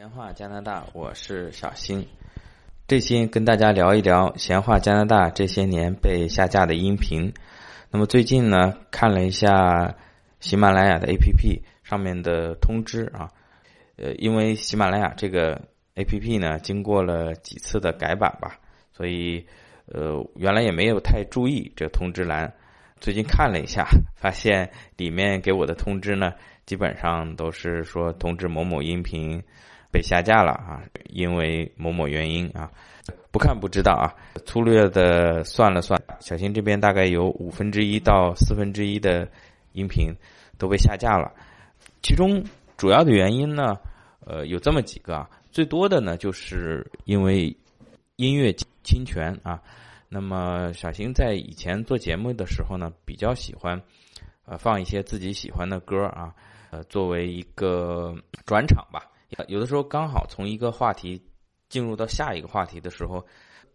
闲话加拿大，我是小新。这期跟大家聊一聊闲话加拿大这些年被下架的音频。那么最近呢，看了一下喜马拉雅的 APP 上面的通知啊，呃，因为喜马拉雅这个 APP 呢，经过了几次的改版吧，所以呃，原来也没有太注意这通知栏。最近看了一下，发现里面给我的通知呢，基本上都是说通知某某音频。被下架了啊，因为某某原因啊，不看不知道啊。粗略的算了算，小新这边大概有五分之一到四分之一的音频都被下架了。其中主要的原因呢，呃，有这么几个啊。最多的呢，就是因为音乐侵权啊。那么小新在以前做节目的时候呢，比较喜欢呃放一些自己喜欢的歌啊，呃，作为一个转场吧。有的时候刚好从一个话题进入到下一个话题的时候，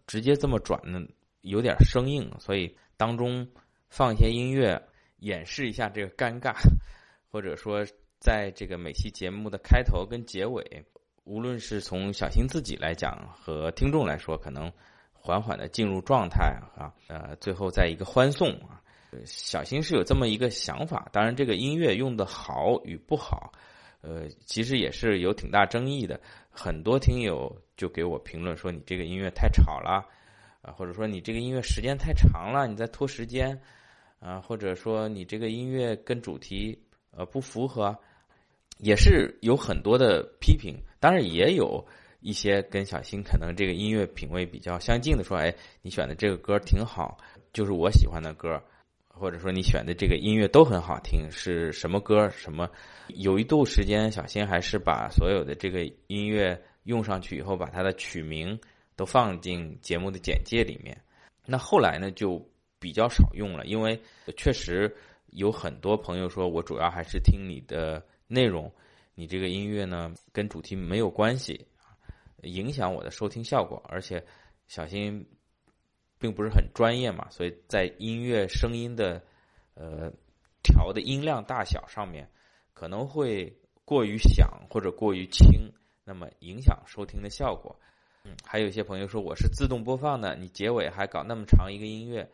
直接这么转呢，有点生硬，所以当中放一些音乐演示一下这个尴尬，或者说在这个每期节目的开头跟结尾，无论是从小新自己来讲和听众来说，可能缓缓的进入状态啊，呃，最后在一个欢送啊，小新是有这么一个想法，当然这个音乐用的好与不好。呃，其实也是有挺大争议的，很多听友就给我评论说你这个音乐太吵了，啊，或者说你这个音乐时间太长了，你在拖时间，啊，或者说你这个音乐跟主题呃不符合，也是有很多的批评。当然也有一些跟小新可能这个音乐品味比较相近的说，哎，你选的这个歌挺好，就是我喜欢的歌。或者说你选的这个音乐都很好听，是什么歌？什么？有一度时间，小新还是把所有的这个音乐用上去以后，把它的曲名都放进节目的简介里面。那后来呢，就比较少用了，因为确实有很多朋友说我主要还是听你的内容，你这个音乐呢跟主题没有关系，影响我的收听效果，而且小新。并不是很专业嘛，所以在音乐声音的呃调的音量大小上面可能会过于响或者过于轻，那么影响收听的效果。嗯，还有一些朋友说我是自动播放的，你结尾还搞那么长一个音乐，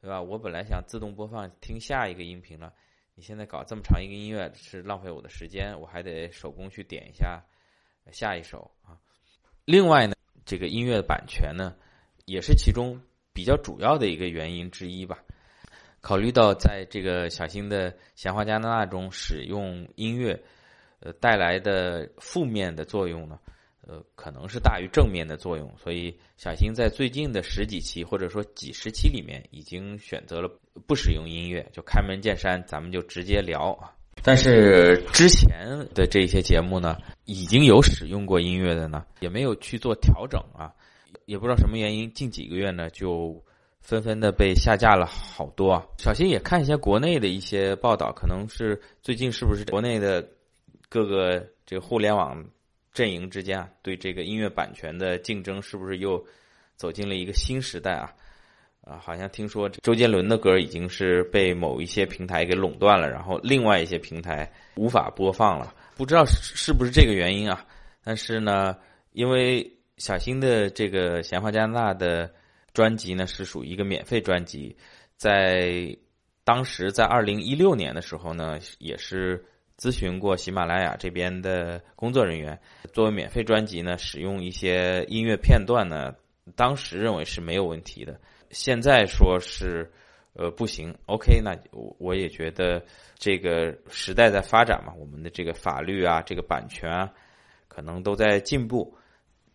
对吧？我本来想自动播放听下一个音频了，你现在搞这么长一个音乐是浪费我的时间，我还得手工去点一下下一首啊。另外呢，这个音乐的版权呢也是其中。比较主要的一个原因之一吧。考虑到在这个小新的闲话加拿大中使用音乐，呃带来的负面的作用呢，呃可能是大于正面的作用，所以小新在最近的十几期或者说几十期里面已经选择了不使用音乐，就开门见山，咱们就直接聊啊。但是之前的这些节目呢，已经有使用过音乐的呢，也没有去做调整啊。也不知道什么原因，近几个月呢就纷纷的被下架了好多啊。小新也看一些国内的一些报道，可能是最近是不是国内的各个这个互联网阵营之间啊，对这个音乐版权的竞争是不是又走进了一个新时代啊？啊，好像听说周杰伦的歌已经是被某一些平台给垄断了，然后另外一些平台无法播放了，不知道是不是这个原因啊？但是呢，因为。小新的这个闲话加拿大的专辑呢，是属于一个免费专辑，在当时在二零一六年的时候呢，也是咨询过喜马拉雅这边的工作人员，作为免费专辑呢，使用一些音乐片段呢，当时认为是没有问题的，现在说是呃不行。OK，那我我也觉得这个时代在发展嘛，我们的这个法律啊，这个版权啊，可能都在进步。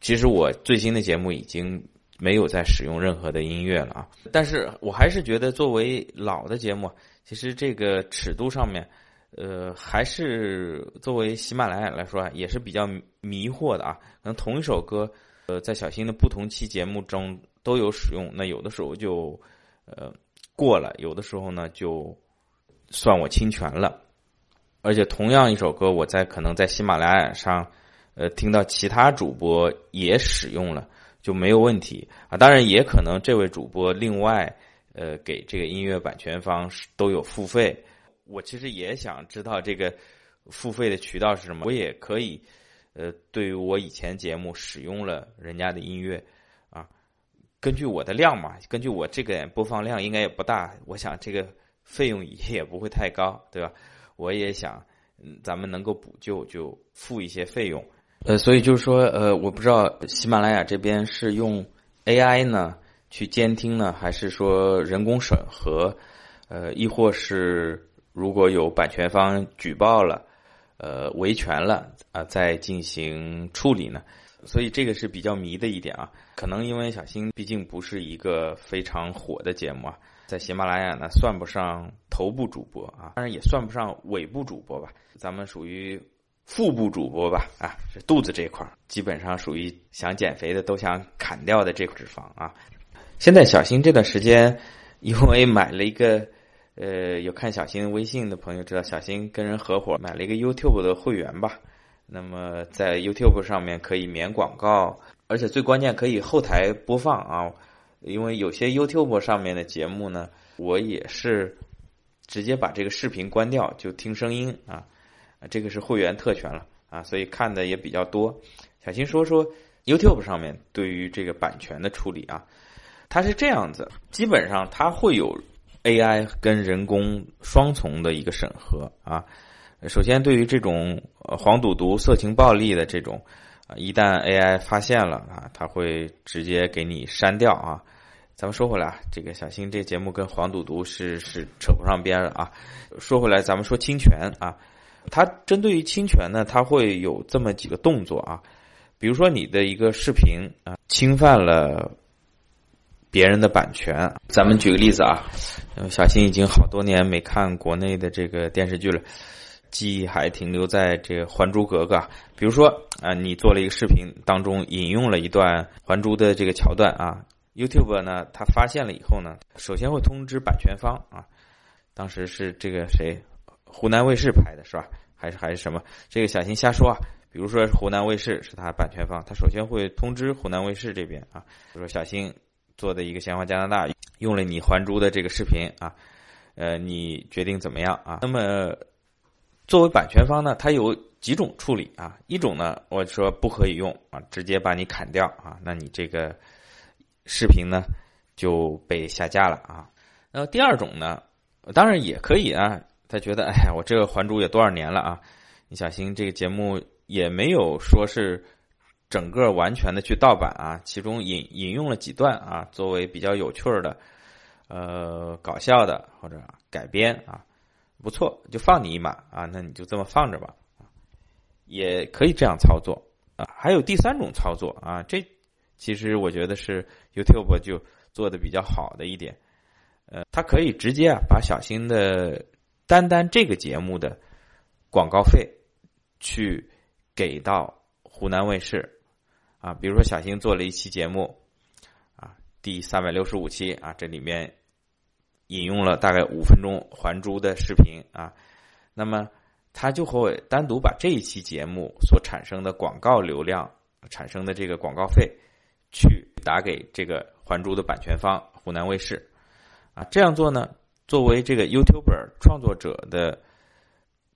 其实我最新的节目已经没有再使用任何的音乐了啊，但是我还是觉得作为老的节目，其实这个尺度上面，呃，还是作为喜马拉雅来说啊也是比较迷惑的啊。可能同一首歌，呃，在小新的不同期节目中都有使用，那有的时候就呃过了，有的时候呢就算我侵权了。而且同样一首歌，我在可能在喜马拉雅上。呃，听到其他主播也使用了就没有问题啊。当然，也可能这位主播另外呃给这个音乐版权方都有付费。我其实也想知道这个付费的渠道是什么，我也可以呃，对于我以前节目使用了人家的音乐，啊，根据我的量嘛，根据我这个播放量应该也不大，我想这个费用也不会太高，对吧？我也想，咱们能够补救就付一些费用，呃，所以就是说，呃，我不知道喜马拉雅这边是用 AI 呢去监听呢，还是说人工审核，呃，亦或是如果有版权方举报了。呃，维权了啊，再进行处理呢，所以这个是比较迷的一点啊。可能因为小新毕竟不是一个非常火的节目啊，在喜马拉雅呢算不上头部主播啊，当然也算不上尾部主播吧，咱们属于腹部主播吧啊，是肚子这块儿，基本上属于想减肥的都想砍掉的这块脂肪啊。现在小新这段时间因为买了一个。呃，有看小新微信的朋友知道，小新跟人合伙买了一个 YouTube 的会员吧。那么在 YouTube 上面可以免广告，而且最关键可以后台播放啊。因为有些 YouTube 上面的节目呢，我也是直接把这个视频关掉，就听声音啊。这个是会员特权了啊，所以看的也比较多。小新说说 YouTube 上面对于这个版权的处理啊，它是这样子，基本上它会有。AI 跟人工双重的一个审核啊，首先对于这种黄赌毒、色情暴力的这种，一旦 AI 发现了啊，它会直接给你删掉啊。咱们说回来啊，这个小新这节目跟黄赌毒是是扯不上边的啊。说回来，咱们说侵权啊，它针对于侵权呢，它会有这么几个动作啊，比如说你的一个视频啊，侵犯了。别人的版权，咱们举个例子啊，小新已经好多年没看国内的这个电视剧了，记忆还停留在这个《还珠格格》。比如说啊，你做了一个视频当中引用了一段《还珠》的这个桥段啊，YouTube 呢，他发现了以后呢，首先会通知版权方啊，当时是这个谁，湖南卫视拍的是吧？还是还是什么？这个小新瞎说啊。比如说湖南卫视是他版权方，他首先会通知湖南卫视这边啊，就说小新。做的一个闲话加拿大用了你还珠的这个视频啊，呃，你决定怎么样啊？那么作为版权方呢，它有几种处理啊？一种呢，我说不可以用啊，直接把你砍掉啊，那你这个视频呢就被下架了啊。那第二种呢，当然也可以啊，他觉得哎呀，我这个还珠也多少年了啊，你小心这个节目也没有说是。整个完全的去盗版啊，其中引引用了几段啊，作为比较有趣的、呃搞笑的或者改编啊，不错，就放你一马啊，那你就这么放着吧，也可以这样操作啊。还有第三种操作啊，这其实我觉得是 YouTube 就做的比较好的一点，呃，它可以直接啊把小新的单单这个节目的广告费去给到湖南卫视。啊，比如说小新做了一期节目，啊，第三百六十五期啊，这里面引用了大概五分钟《还珠》的视频啊，那么他就会单独把这一期节目所产生的广告流量产生的这个广告费，去打给这个《还珠》的版权方湖南卫视，啊，这样做呢，作为这个 YouTuber 创作者的，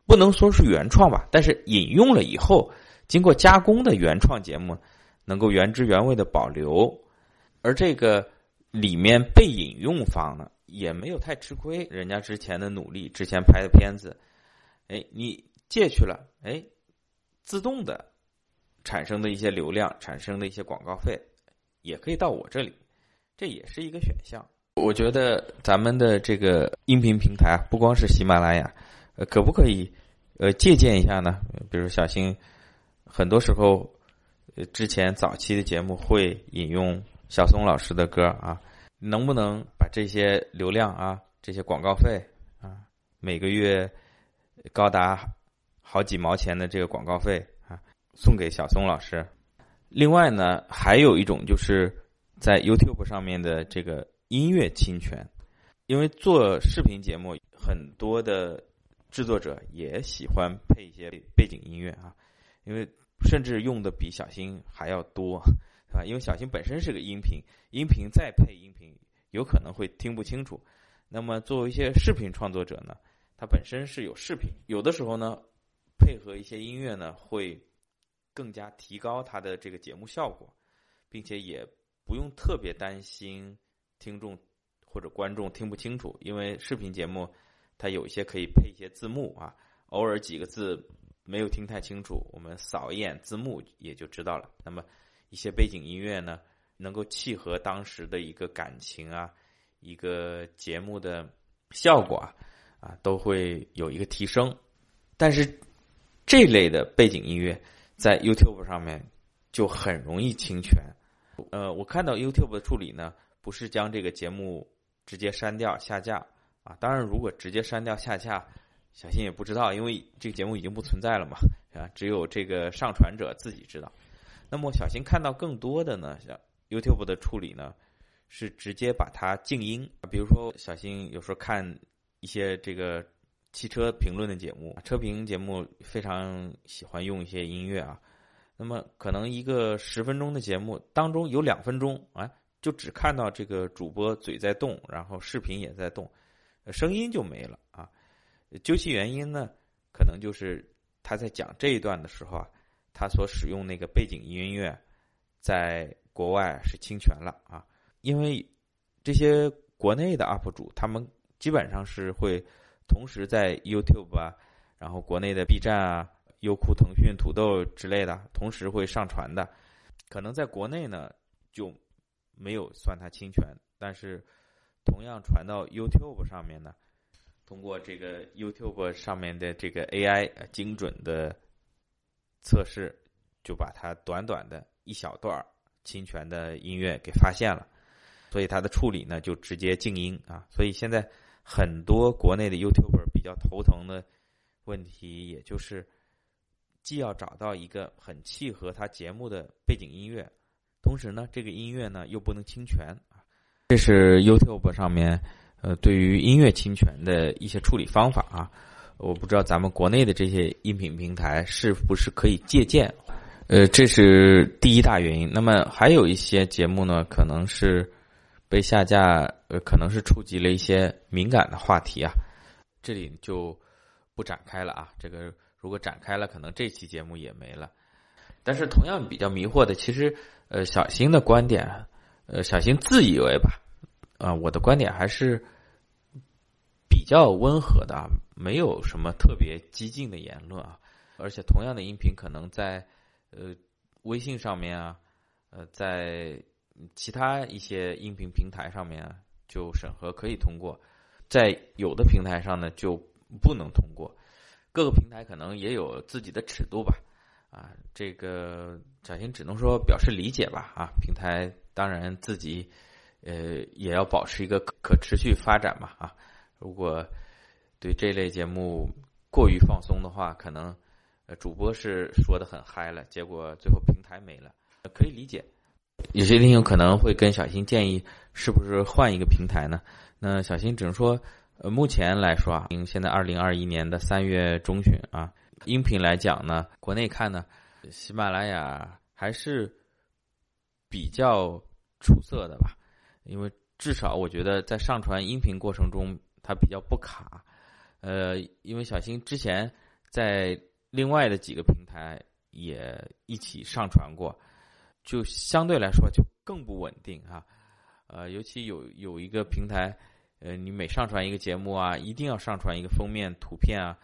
不能说是原创吧，但是引用了以后经过加工的原创节目。能够原汁原味的保留，而这个里面被引用方呢，也没有太吃亏，人家之前的努力，之前拍的片子，哎，你借去了，哎，自动的产生的一些流量，产生的一些广告费，也可以到我这里，这也是一个选项。我觉得咱们的这个音频平台，不光是喜马拉雅，呃，可不可以呃借鉴一下呢？比如小新，很多时候。之前早期的节目会引用小松老师的歌啊，能不能把这些流量啊、这些广告费啊，每个月高达好几毛钱的这个广告费啊，送给小松老师？另外呢，还有一种就是在 YouTube 上面的这个音乐侵权，因为做视频节目，很多的制作者也喜欢配一些背景音乐啊，因为。甚至用的比小新还要多，啊，因为小新本身是个音频，音频再配音频，有可能会听不清楚。那么作为一些视频创作者呢，他本身是有视频，有的时候呢，配合一些音乐呢，会更加提高它的这个节目效果，并且也不用特别担心听众或者观众听不清楚，因为视频节目它有一些可以配一些字幕啊，偶尔几个字没有听太清楚，我们扫一眼字幕也就知道了。那么一些背景音乐呢，能够契合当时的一个感情啊，一个节目的效果啊，啊都会有一个提升，但是。这类的背景音乐在 YouTube 上面就很容易侵权。呃，我看到 YouTube 的处理呢，不是将这个节目直接删掉下架啊。当然，如果直接删掉下架，小新也不知道，因为这个节目已经不存在了嘛，啊，只有这个上传者自己知道。那么，小新看到更多的呢，像 YouTube 的处理呢，是直接把它静音。比如说，小新有时候看一些这个。汽车评论的节目，车评节目非常喜欢用一些音乐啊。那么可能一个十分钟的节目当中有两分钟啊，就只看到这个主播嘴在动，然后视频也在动，声音就没了啊。究其原因呢，可能就是他在讲这一段的时候啊，他所使用那个背景音乐在国外是侵权了啊。因为这些国内的 UP 主，他们基本上是会。同时在 YouTube 啊，然后国内的 B 站啊、优酷、腾讯、土豆之类的，同时会上传的。可能在国内呢就没有算它侵权，但是同样传到 YouTube 上面呢，通过这个 YouTube 上面的这个 AI 精准的测试，就把它短短的一小段侵权的音乐给发现了，所以它的处理呢就直接静音啊。所以现在。很多国内的 YouTuber 比较头疼的问题，也就是既要找到一个很契合他节目的背景音乐，同时呢，这个音乐呢又不能侵权啊。这是 YouTube 上面呃对于音乐侵权的一些处理方法啊。我不知道咱们国内的这些音频平台是不是可以借鉴？呃，这是第一大原因。那么还有一些节目呢，可能是。被下架，呃，可能是触及了一些敏感的话题啊，这里就不展开了啊。这个如果展开了，可能这期节目也没了。但是同样比较迷惑的，其实呃，小新的观点，呃，小新自以为吧，啊，我的观点还是比较温和的，没有什么特别激进的言论啊。而且同样的音频，可能在呃微信上面啊，呃，在。其他一些音频平台上面就审核可以通过，在有的平台上呢就不能通过。各个平台可能也有自己的尺度吧，啊，这个小新只能说表示理解吧，啊，平台当然自己呃也要保持一个可持续发展嘛，啊，如果对这类节目过于放松的话，可能呃主播是说的很嗨了，结果最后平台没了，可以理解。有些听友可能会跟小新建议，是不是换一个平台呢？那小新只能说，呃，目前来说啊，现在二零二一年的三月中旬啊，音频来讲呢，国内看呢，喜马拉雅还是比较出色的吧，因为至少我觉得在上传音频过程中它比较不卡，呃，因为小新之前在另外的几个平台也一起上传过。就相对来说就更不稳定啊，呃，尤其有有一个平台，呃，你每上传一个节目啊，一定要上传一个封面图片啊，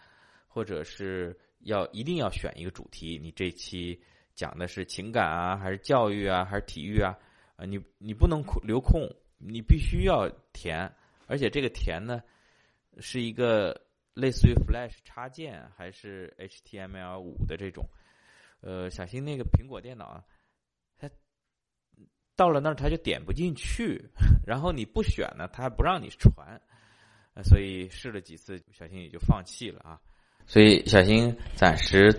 或者是要一定要选一个主题，你这期讲的是情感啊，还是教育啊，还是体育啊？啊，你你不能留空，你必须要填，而且这个填呢，是一个类似于 Flash 插件还是 HTML 五的这种，呃，小新那个苹果电脑啊。到了那儿它就点不进去，然后你不选呢，它还不让你传，所以试了几次，小新也就放弃了啊。所以小新暂时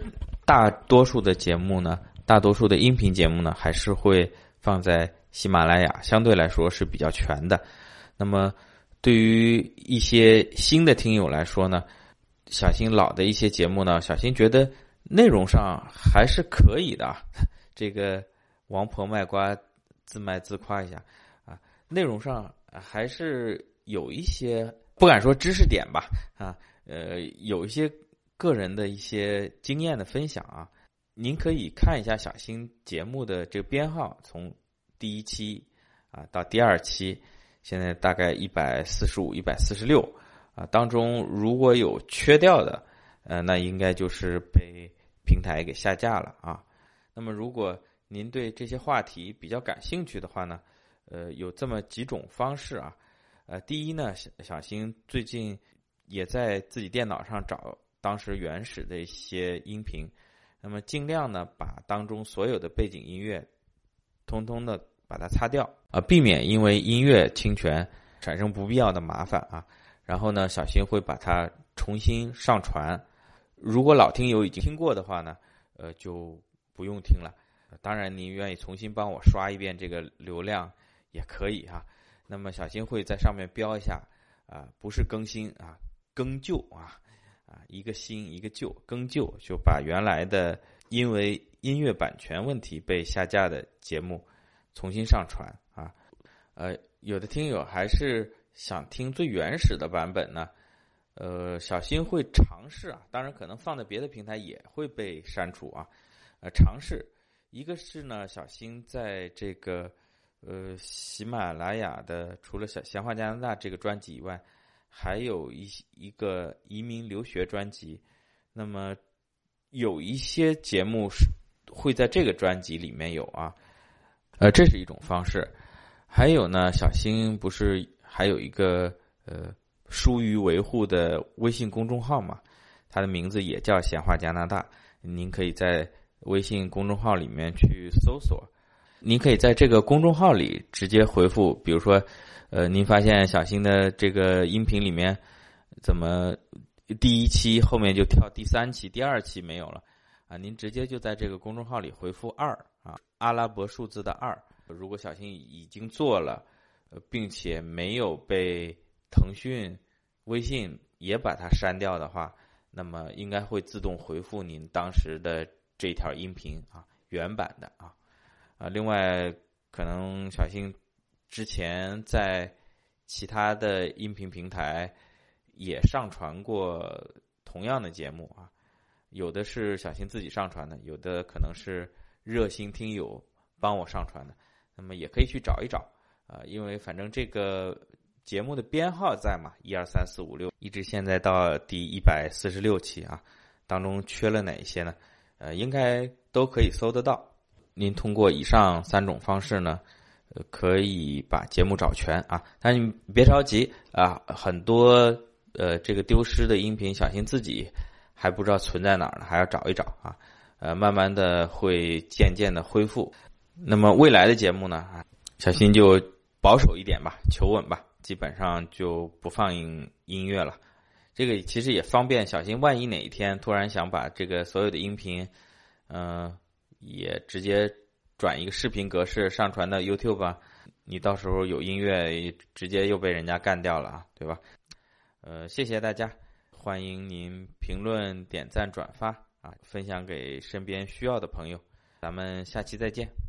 大多数的节目呢，大多数的音频节目呢，还是会放在喜马拉雅，相对来说是比较全的。那么对于一些新的听友来说呢，小新老的一些节目呢，小新觉得内容上还是可以的。这个王婆卖瓜。自卖自夸一下，啊，内容上还是有一些不敢说知识点吧，啊，呃，有一些个人的一些经验的分享啊，您可以看一下小新节目的这个编号，从第一期啊到第二期，现在大概一百四十五、一百四十六啊，当中如果有缺掉的，呃，那应该就是被平台给下架了啊。那么，如果您对这些话题比较感兴趣的话呢，呃，有这么几种方式啊。呃，第一呢，小小新最近也在自己电脑上找当时原始的一些音频，那么尽量呢把当中所有的背景音乐通通的把它擦掉啊，避免因为音乐侵权产生不必要的麻烦啊。然后呢，小新会把它重新上传。如果老听友已经听过的话呢，呃，就不用听了。当然，您愿意重新帮我刷一遍这个流量也可以哈。那么小新会在上面标一下啊，不是更新啊，更旧啊，啊，一个新一个旧，更旧就把原来的因为音乐版权问题被下架的节目重新上传啊。呃，有的听友还是想听最原始的版本呢，呃，小新会尝试啊，当然可能放在别的平台也会被删除啊，呃，尝试。一个是呢，小新在这个呃喜马拉雅的，除了《小闲话加拿大》这个专辑以外，还有一一个移民留学专辑。那么有一些节目是会在这个专辑里面有啊，呃，这是一种方式。还有呢，小新不是还有一个呃疏于维护的微信公众号嘛？它的名字也叫“闲话加拿大”，您可以在。微信公众号里面去搜索，您可以在这个公众号里直接回复，比如说，呃，您发现小新的这个音频里面怎么第一期后面就跳第三期、第二期没有了啊？您直接就在这个公众号里回复二啊，阿拉伯数字的二。如果小新已经做了，并且没有被腾讯、微信也把它删掉的话，那么应该会自动回复您当时的。这条音频啊，原版的啊，啊，另外可能小新之前在其他的音频平台也上传过同样的节目啊，有的是小新自己上传的，有的可能是热心听友帮我上传的，那么也可以去找一找啊，因为反正这个节目的编号在嘛，一二三四五六，一直现在到第一百四十六期啊，当中缺了哪一些呢？呃，应该都可以搜得到。您通过以上三种方式呢，可以把节目找全啊。但你别着急啊，很多呃这个丢失的音频，小心自己还不知道存在哪儿呢，还要找一找啊。呃，慢慢的会渐渐的恢复。那么未来的节目呢，小新就保守一点吧，求稳吧，基本上就不放映音乐了。这个其实也方便，小心万一哪一天突然想把这个所有的音频，嗯，也直接转一个视频格式上传到 YouTube 吧，你到时候有音乐直接又被人家干掉了啊，对吧？呃，谢谢大家，欢迎您评论、点赞、转发啊，分享给身边需要的朋友，咱们下期再见。